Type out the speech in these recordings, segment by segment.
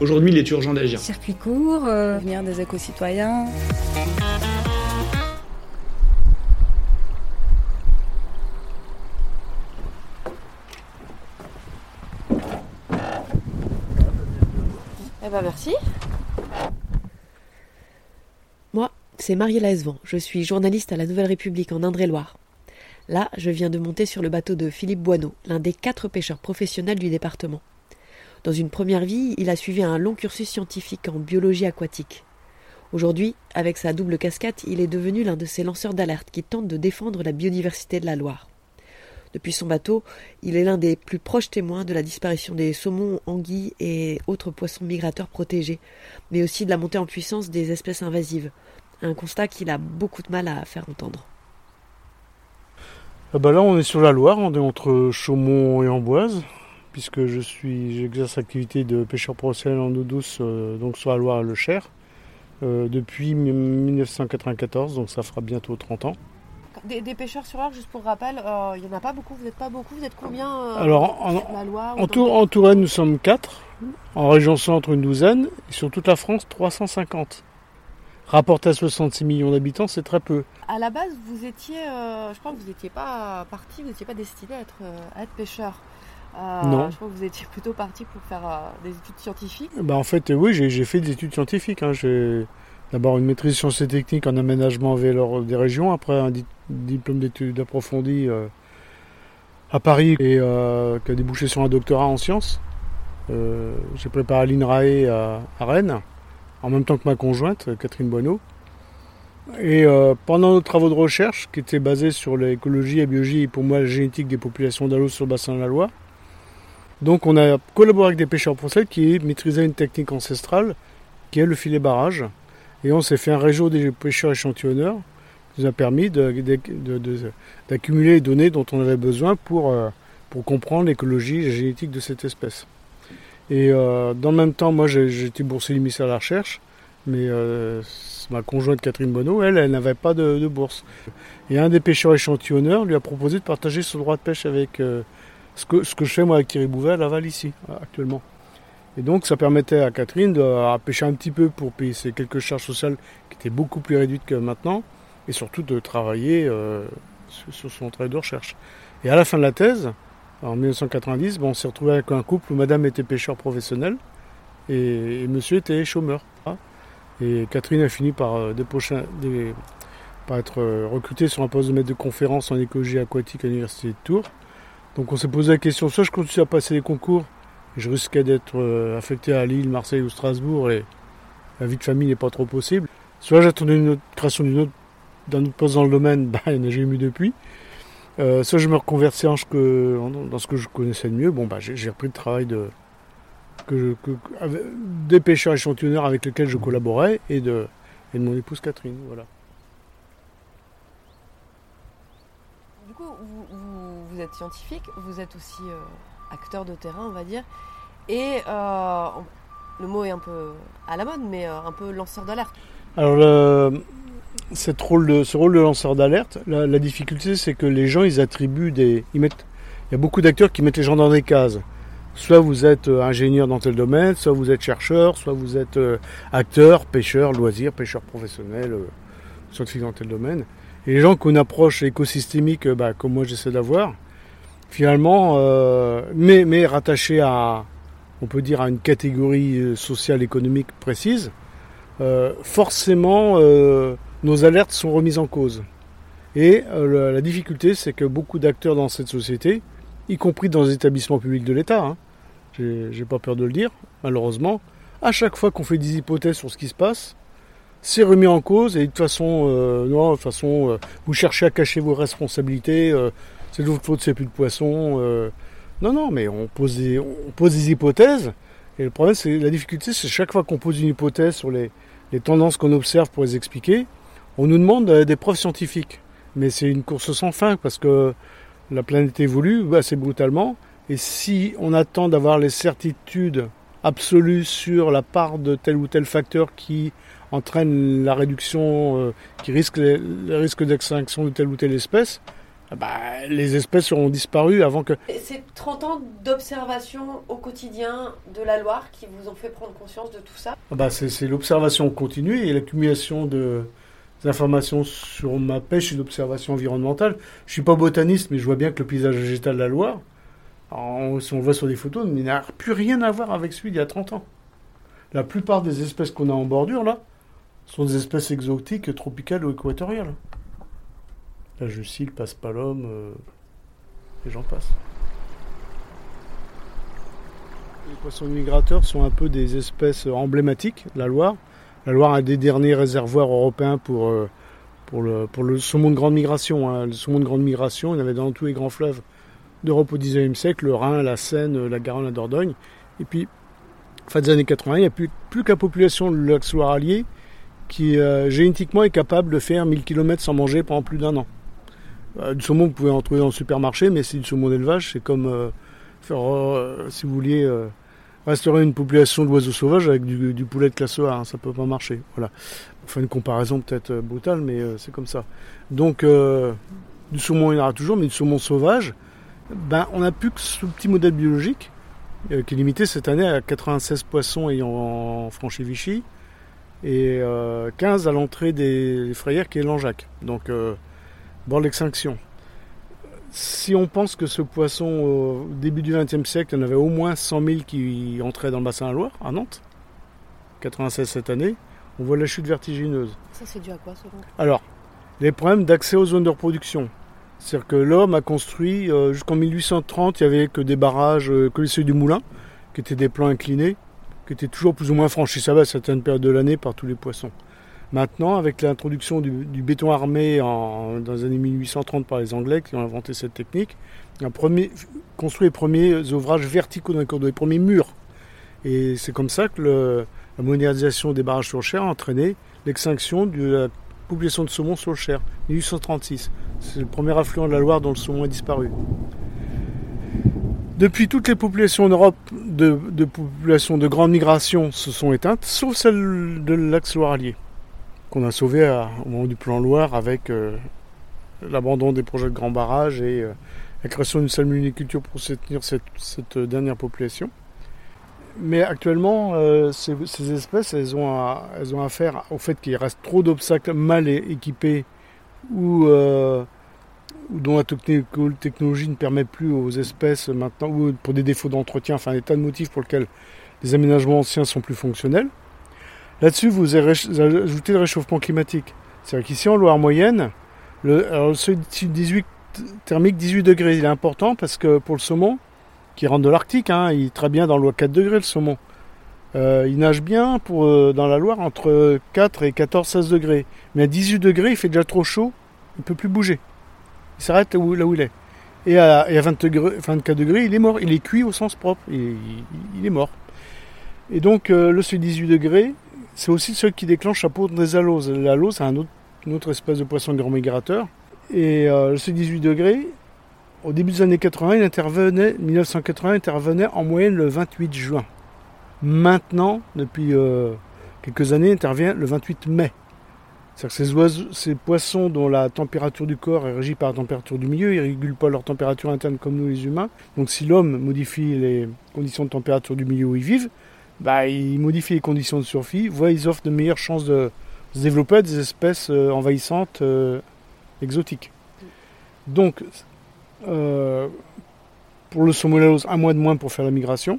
Aujourd'hui, il est urgent d'agir. Circuit court, euh, venir des éco-citoyens. Eh ben merci. Moi, c'est Mariella Esvan. Je suis journaliste à la Nouvelle République en Indre-et-Loire. Là, je viens de monter sur le bateau de Philippe Boineau, l'un des quatre pêcheurs professionnels du département. Dans une première vie, il a suivi un long cursus scientifique en biologie aquatique. Aujourd'hui, avec sa double casquette, il est devenu l'un de ces lanceurs d'alerte qui tentent de défendre la biodiversité de la Loire. Depuis son bateau, il est l'un des plus proches témoins de la disparition des saumons, anguilles et autres poissons migrateurs protégés, mais aussi de la montée en puissance des espèces invasives, un constat qu'il a beaucoup de mal à faire entendre. Ah bah là, on est sur la Loire, on est entre Chaumont et Amboise, puisque je suis, j'exerce l'activité de pêcheur professionnel en eau douce, euh, donc sur la Loire et le Cher, euh, depuis 1994, donc ça fera bientôt 30 ans. Des, des pêcheurs sur Loire, juste pour rappel, euh, il n'y en a pas beaucoup, vous n'êtes pas beaucoup, vous êtes combien euh, Alors, en, sur la Loire en, Tour- Touraine, nous sommes 4, en région centre, une douzaine, et sur toute la France, 350. Rapporté à 66 millions d'habitants, c'est très peu. À la base, vous étiez, euh, je crois que vous n'étiez pas parti, vous n'étiez pas destiné à être, euh, à être pêcheur. Euh, Non. Je crois que vous étiez plutôt parti pour faire euh, des études scientifiques. Bah, en fait, euh, oui, j'ai fait des études scientifiques. hein. J'ai d'abord une maîtrise sciences et techniques en aménagement vélo des régions, après un di- diplôme d'études approfondies euh, à Paris et qui a débouché sur un doctorat en sciences. J'ai préparé à l'INRAE à, à Rennes, en même temps que ma conjointe, Catherine Boineau. Et euh, pendant nos travaux de recherche, qui étaient basés sur l'écologie, la biologie et pour moi la génétique des populations d'allos sur le bassin de la Loire, donc on a collaboré avec des pêcheurs professionnels qui maîtrisaient une technique ancestrale qui est le filet barrage. Et on s'est fait un réseau des pêcheurs échantillonneurs qui nous a permis de- de- de- de- d'accumuler les données dont on avait besoin pour, euh, pour comprendre l'écologie et la génétique de cette espèce. Et euh, dans le même temps, moi été boursier émissaire à la recherche, mais euh, ma conjointe Catherine Bonneau, elle, elle n'avait pas de, de bourse. Et un des pêcheurs échantillonneurs lui a proposé de partager son droit de pêche avec ce, que, je fais moi avec Thierry Bouvet à Laval ici, actuellement. Et donc ça permettait à Catherine de pêcher un petit peu pour payer ses quelques charges sociales qui étaient beaucoup plus réduites que maintenant, et surtout de travailler euh, sur, son travail de recherche. Et à la fin de la thèse, en 1990, bon, on s'est retrouvé avec un couple où madame était pêcheur professionnel et, monsieur était chômeur. Et Catherine a fini par, euh, être euh, recrutée sur un poste de maître de conférence en écologie aquatique à l'université de Tours. Donc on s'est posé la question, soit je continue à passer les concours, je risquais d'être euh, affecté à Lille, Marseille ou Strasbourg, et la vie de famille n'est pas trop possible. Soit j'attendais une autre création d'une autre, d'un autre poste dans le domaine, bah, il n'y en a jamais eu depuis. Euh, soit je me reconvertis en ce que- dans ce que je connaissais de mieux. Bon, bah, j'ai repris le travail de, des pêcheurs échantillonneurs avec lesquels je collaborais et de, et de mon épouse Catherine. Voilà. Du coup, vous, vous- êtes scientifique, vous êtes aussi euh, acteur de terrain, on va dire. Et euh, le mot est un peu à la mode, mais euh, un peu lanceur d'alerte. Alors, rôle de, ce rôle de lanceur d'alerte, la, difficulté, c'est que les gens, ils attribuent des. Ils mettent, il y a beaucoup d'acteurs qui mettent les gens dans des cases. Soit vous êtes ingénieur dans tel domaine, soit vous êtes chercheur, soit vous êtes acteur, pêcheur, loisir, pêcheur professionnel, scientifique dans tel domaine. Et les gens une approche écosystémique, bah, comme moi j'essaie d'avoir, finalement, euh, mais, mais rattachés à, on peut dire, à une catégorie euh, sociale, économique précise, euh, forcément, nos alertes sont remises en cause. Et la, difficulté, c'est que beaucoup d'acteurs dans cette société, y compris dans les établissements publics de l'État, hein, j'ai pas peur de le dire, malheureusement, à chaque fois qu'on fait des hypothèses sur ce qui se passe, c'est remis en cause et de toute façon, non, de toute façon, vous cherchez à cacher vos responsabilités, c'est de votre faute, c'est plus de poisson. euh, non, non, mais on pose des, on pose des hypothèses et le problème, c'est la difficulté, c'est chaque fois qu'on pose une hypothèse sur les, les tendances qu'on observe pour les expliquer, on nous demande des preuves scientifiques. Mais c'est une course sans fin parce que la planète évolue assez brutalement. Et si on attend d'avoir les certitudes absolues sur la part de tel ou tel facteur qui entraîne la réduction, euh, qui risque le risque d'extinction de telle ou telle espèce, bah, les espèces auront disparu avant que... C'est 30 ans d'observation au quotidien de la Loire qui vous ont fait prendre conscience de tout ça? Ah bah, C'est l'observation continue et l'accumulation de informations sur ma pêche et l'observation environnementale. Je ne suis pas botaniste, mais je vois bien que le paysage végétal de la Loire, si on le voit sur des photos, il n'a plus rien à voir avec celui d'il y a 30 ans. La plupart des espèces qu'on a en bordure, là, sont des espèces exotiques tropicales ou équatoriales. La Jussile, Passe-Palome, euh, et j'en passe. Les poissons migrateurs sont un peu des espèces emblématiques de la Loire. La Loire a des derniers réservoirs européens pour, euh, pour, le, saumon de grande migration. Hein. Le saumon de grande migration, il y avait dans tous les grands fleuves d'Europe au XIXe siècle, le Rhin, la Seine, la Garonne, la Dordogne. Et puis, fin des années 80, il n'y a plus, que la population de Loire allié qui euh, génétiquement est capable de faire 1000 km sans manger pendant plus d'un an. Euh, du saumon, vous pouvez en trouver dans le supermarché, mais c'est du saumon d'élevage. C'est comme euh, faire, euh, si vous vouliez, restaurer une population d'oiseaux sauvages avec du, poulet de classe A. Hein, ça peut pas marcher. Voilà. Enfin, une comparaison peut-être brutale, mais c'est comme ça. Donc, du saumon, il y en aura toujours, mais du saumon sauvage, ben, on n'a plus que ce petit modèle biologique qui est limité cette année à 96 poissons ayant franchi Vichy et 15 à l'entrée des frayères qui est Langeac. Donc, bord de l'extinction. Si on pense que ce poisson, au début du XXe siècle, il y en avait au moins 100 000 qui entraient dans le bassin de la Loire, à Nantes, 96 cette année, on voit la chute vertigineuse. Ça, c'est dû à quoi, selon Alors, les problèmes d'accès aux zones de reproduction. C'est-à-dire que l'homme a construit, euh, jusqu'en 1830, il n'y avait que des barrages, euh, que les seuils du moulin, qui étaient des plans inclinés, qui étaient toujours plus ou moins franchis, ça va, à certaines périodes de l'année, par tous les poissons. Maintenant, avec l'introduction du, béton armé dans les années 1830 par les Anglais qui ont inventé cette technique, on construit les premiers ouvrages verticaux les cours d'eau, les premiers murs. Et c'est comme ça que la modernisation des barrages sur le Cher a entraîné l'extinction de la population de saumon sur le Cher, 1836. C'est le premier affluent de la Loire dont le saumon a disparu. Depuis, toutes les populations en Europe de, de populations de grande migration se sont éteintes, sauf celle de l'axe loire-allier qu'on a sauvé au moment du plan Loire avec euh, l'abandon des projets de grands barrages et euh, la création d'une salmoniculture pour soutenir cette, dernière population. Mais actuellement, euh, ces, espèces, elles ont, elles ont affaire au fait qu'il reste trop d'obstacles mal équipés ou, dont la technologie ne permet plus aux espèces maintenant, ou pour des défauts d'entretien, enfin des tas de motifs pour lesquels les aménagements anciens sont plus fonctionnels. Là-dessus, vous ajoutez le réchauffement climatique. C'est-à-dire qu'ici, en Loire moyenne, le, seuil 18, thermique 18 degrés, il est important parce que pour le saumon, qui rentre de l'Arctique, hein, il est très bien dans le 4 degrés le saumon. Euh, il nage bien pour, euh, dans la Loire entre 4 et 14-16 degrés. Mais à 18 degrés, il fait déjà trop chaud, il ne peut plus bouger. Il s'arrête là, où, il est. Et à, 20 degrés, 24 degrés, il est mort. Il est cuit au sens propre. Il, est mort. Et donc, euh, le seuil 18 degrés, c'est aussi ceux qui déclenchent la poudre des aloses. L'alose, c'est un une autre espèce de poisson grand migrateur. Et euh, ce 18 degrés, au début des années 80, il intervenait, 1980, intervenait en moyenne le 28 juin. Maintenant, depuis euh, quelques années, intervient le 28 mai. C'est-à-dire que ces, ces poissons dont la température du corps est régie par la température du milieu, ils ne régulent pas leur température interne comme nous les humains. Donc si l'homme modifie les conditions de température du milieu où ils vivent, bah, ils modifient les conditions de survie, voient ils offrent de meilleures chances de se développer à des espèces euh, envahissantes euh, exotiques. Donc, euh, pour le somolalose, un mois de moins pour faire la migration.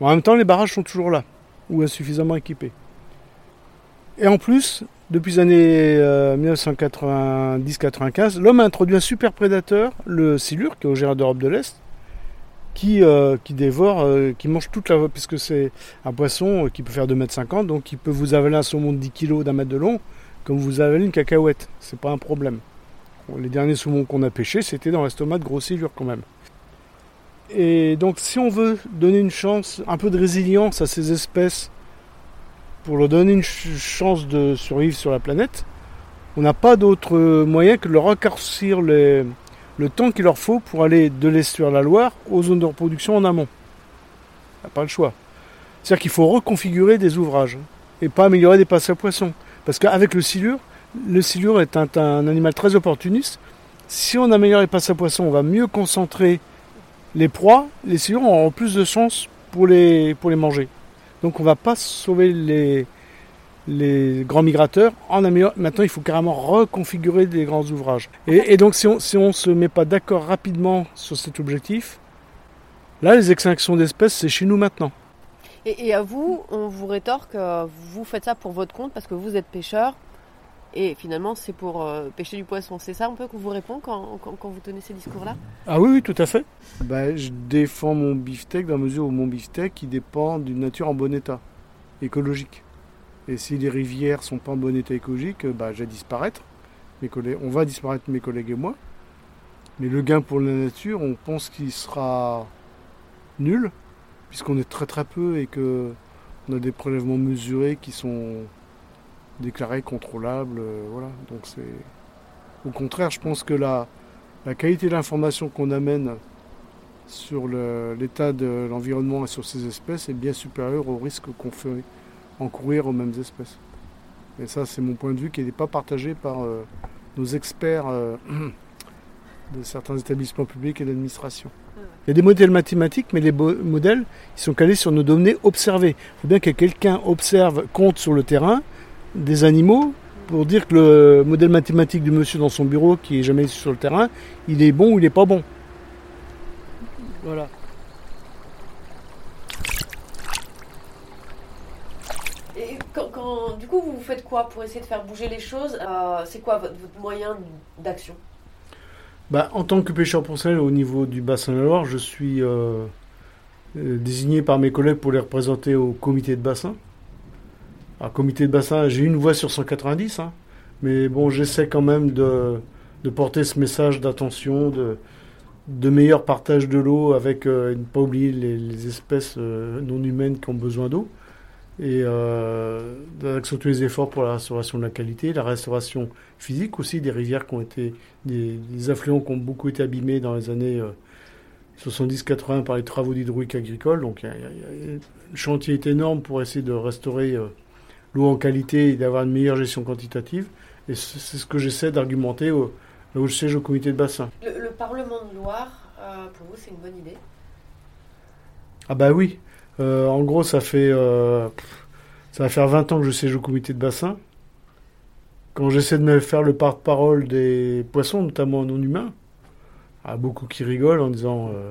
En même temps, les barrages sont toujours là, ou insuffisamment équipés. Et en plus, depuis les années 1990-95, l'homme a introduit un super prédateur, le silure, qui est au Gérard d'Europe de l'Est, qui, euh, qui dévore, euh, qui mange toute la puisque c'est un poisson qui peut faire 2,50 m, donc il peut vous avaler un saumon de 10 kg d'un mètre de long, comme vous avalez une cacahuète. C'est pas un problème. les derniers saumons qu'on a pêchés, c'était dans l'estomac de gros silures quand même. Et donc si on veut donner une chance, un peu de résilience à ces espèces pour leur donner une chance de survivre sur la planète, on n'a pas d'autre moyen que de leur raccourcir le temps qu'il leur faut pour aller de l'estuaire de la Loire aux zones de reproduction en amont. On pas le choix. C'est-à-dire qu'il faut reconfigurer des ouvrages et pas améliorer des passes à poissons. Parce qu'avec le silure, le silure est un, animal très opportuniste. Si on améliore les passes à poissons, on va mieux concentrer les proies. Les silures auront plus de chances pour les, pour les manger. Donc on ne va pas sauver les, les grands migrateurs en améliorant. Maintenant, il faut carrément reconfigurer des grands ouvrages. Et, donc, si on ne se met pas d'accord rapidement sur cet objectif, là, les extinctions d'espèces, c'est chez nous maintenant. Et, à vous, on vous rétorque, euh, vous faites ça pour votre compte parce que vous êtes pêcheur. Et finalement, c'est pour euh, pêcher du poisson. C'est ça un peu qu'on vous répond quand, quand, vous tenez ces discours-là? Ah oui, oui, tout à fait. Bah, je défends mon beefsteak dans la mesure où mon beefsteak il dépend d'une nature en bon état, écologique. Et si les rivières sont pas en bon état écologique, bah, je vais disparaître. Mes collègues, on va disparaître mes collègues et moi. Mais le gain pour la nature, on pense qu'il sera nul, puisqu'on est très très peu et que on a des prélèvements mesurés qui sont déclarés contrôlables. Euh, voilà. Donc c'est au contraire, je pense que la, la qualité de l'information qu'on amène sur l'état de l'environnement et sur ces espèces est bien supérieure au risque qu'on fait encourir aux mêmes espèces. Et ça, c'est mon point de vue qui n'est pas partagé par euh, nos experts euh, de certains établissements publics et d'administration. Il y a des modèles mathématiques, mais les modèles, ils sont calés sur nos données observées. Il faut bien que quelqu'un observe, compte sur le terrain des animaux pour dire que le modèle mathématique du monsieur dans son bureau, qui est jamais sur le terrain, il est bon ou il n'est pas bon. Voilà. Du coup, vous faites quoi pour essayer de faire bouger les choses euh, C'est quoi votre, moyen d'action bah, En tant que pêcheur professionnel au niveau du bassin de la Loire, je suis euh, euh, désigné par mes collègues pour les représenter au comité de bassin. Alors, comité de bassin, j'ai une voix sur 190, hein, mais bon, j'essaie quand même de, porter ce message d'attention, de, meilleur partage de l'eau avec ne pas oublier les espèces non humaines qui ont besoin d'eau et euh, d'accentuer les efforts pour la restauration de la qualité, la restauration physique aussi des rivières qui ont été, des, affluents qui ont beaucoup été abîmés dans les années 70-80 euh, par les travaux d'hydraulique agricole. Donc le chantier est énorme pour essayer de restaurer euh, l'eau en qualité et d'avoir une meilleure gestion quantitative. Et c'est ce que j'essaie d'argumenter là où je siège au comité de bassin. Le, Parlement de Loire, euh, pour vous, c'est une bonne idée? Ah bah oui. Euh, en gros, ça fait euh, ça va faire 20 ans que je siège au comité de bassin. Quand j'essaie de me faire le porte-parole des poissons, notamment non humains, il beaucoup qui rigolent en disant euh,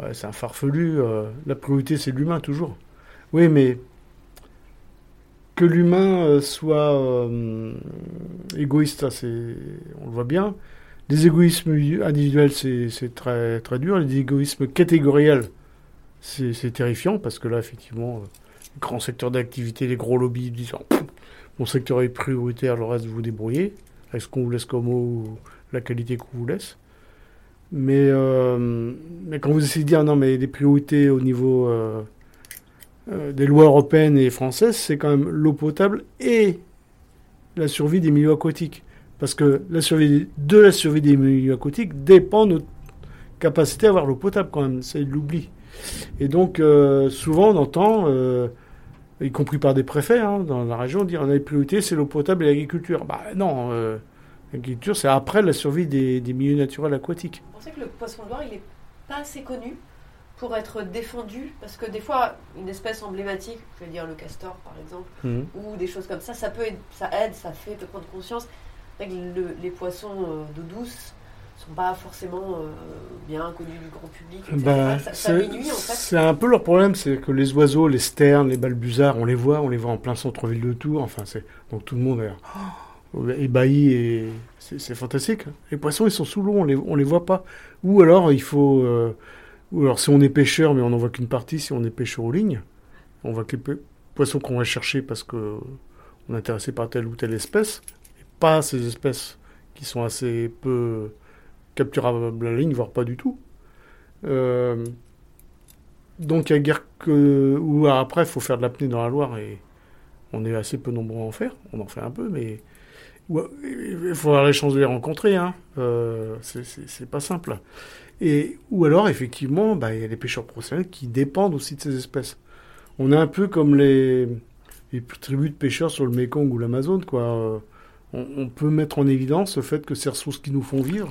ouais, c'est un farfelu, la priorité c'est l'humain toujours. Oui, mais que l'humain soit égoïste, on le voit bien. Les égoïsmes individuels, c'est très, très dur. Les égoïsmes catégoriels, c'est terrifiant parce que là, effectivement, euh, grand secteur d'activité, les gros lobbies disant mon secteur est prioritaire, le reste vous débrouillez, avec ce qu'on vous laisse comme eau ou la qualité qu'on vous laisse? Mais, euh, mais quand vous essayez de dire non, mais les priorités au niveau euh, des lois européennes et françaises, c'est quand même l'eau potable et la survie des milieux aquatiques. Parce que la survie de la survie des milieux aquatiques dépend de notre capacité à avoir l'eau potable quand même, c'est l'oubli. Et donc, euh, souvent, on entend, euh, y compris par des préfets hein, dans la région, dire la priorité, c'est l'eau potable et l'agriculture. Bah non, euh, l'agriculture, c'est après la survie des, milieux naturels aquatiques. Vous pensez que le poisson noir, il n'est pas assez connu pour être défendu Parce que des fois, une espèce emblématique, je vais dire le castor par exemple, mmh. ou des choses comme ça, ça peut ça aide, ça fait prendre conscience. que les poissons d'eau douce, sont pas forcément euh, bien connus du grand public. Ben, c'est un peu leur problème, c'est que les oiseaux, les sternes, les balbuzards, on les voit, on les voit en plein centre-ville de Tours. Enfin, c'est donc tout le monde est oh, ébahi et c'est fantastique. Les poissons, ils sont sous l'eau, on les on les voit pas. Ou alors il faut, euh, ou alors si on est pêcheur, mais on n'en voit qu'une partie, si on est pêcheur aux lignes, on voit que les poissons qu'on va chercher parce que on est intéressé par telle ou telle espèce, et pas ces espèces qui sont assez peu capturable la ligne, voire pas du tout. Euh, donc il y a guère que... Ou après, il faut faire de l'apnée dans la Loire et On est assez peu nombreux à en faire, on en fait un peu, mais il faut avoir la chance de les rencontrer. Hein. Euh, c'est pas simple. Et, ou alors, effectivement, bah, il y a les pêcheurs professionnels qui dépendent aussi de ces espèces. On est un peu comme les, les tribus de pêcheurs sur le Mekong ou l'Amazone. quoi. Euh, on, on, peut mettre en évidence le fait que ces ressources qui nous font vivre,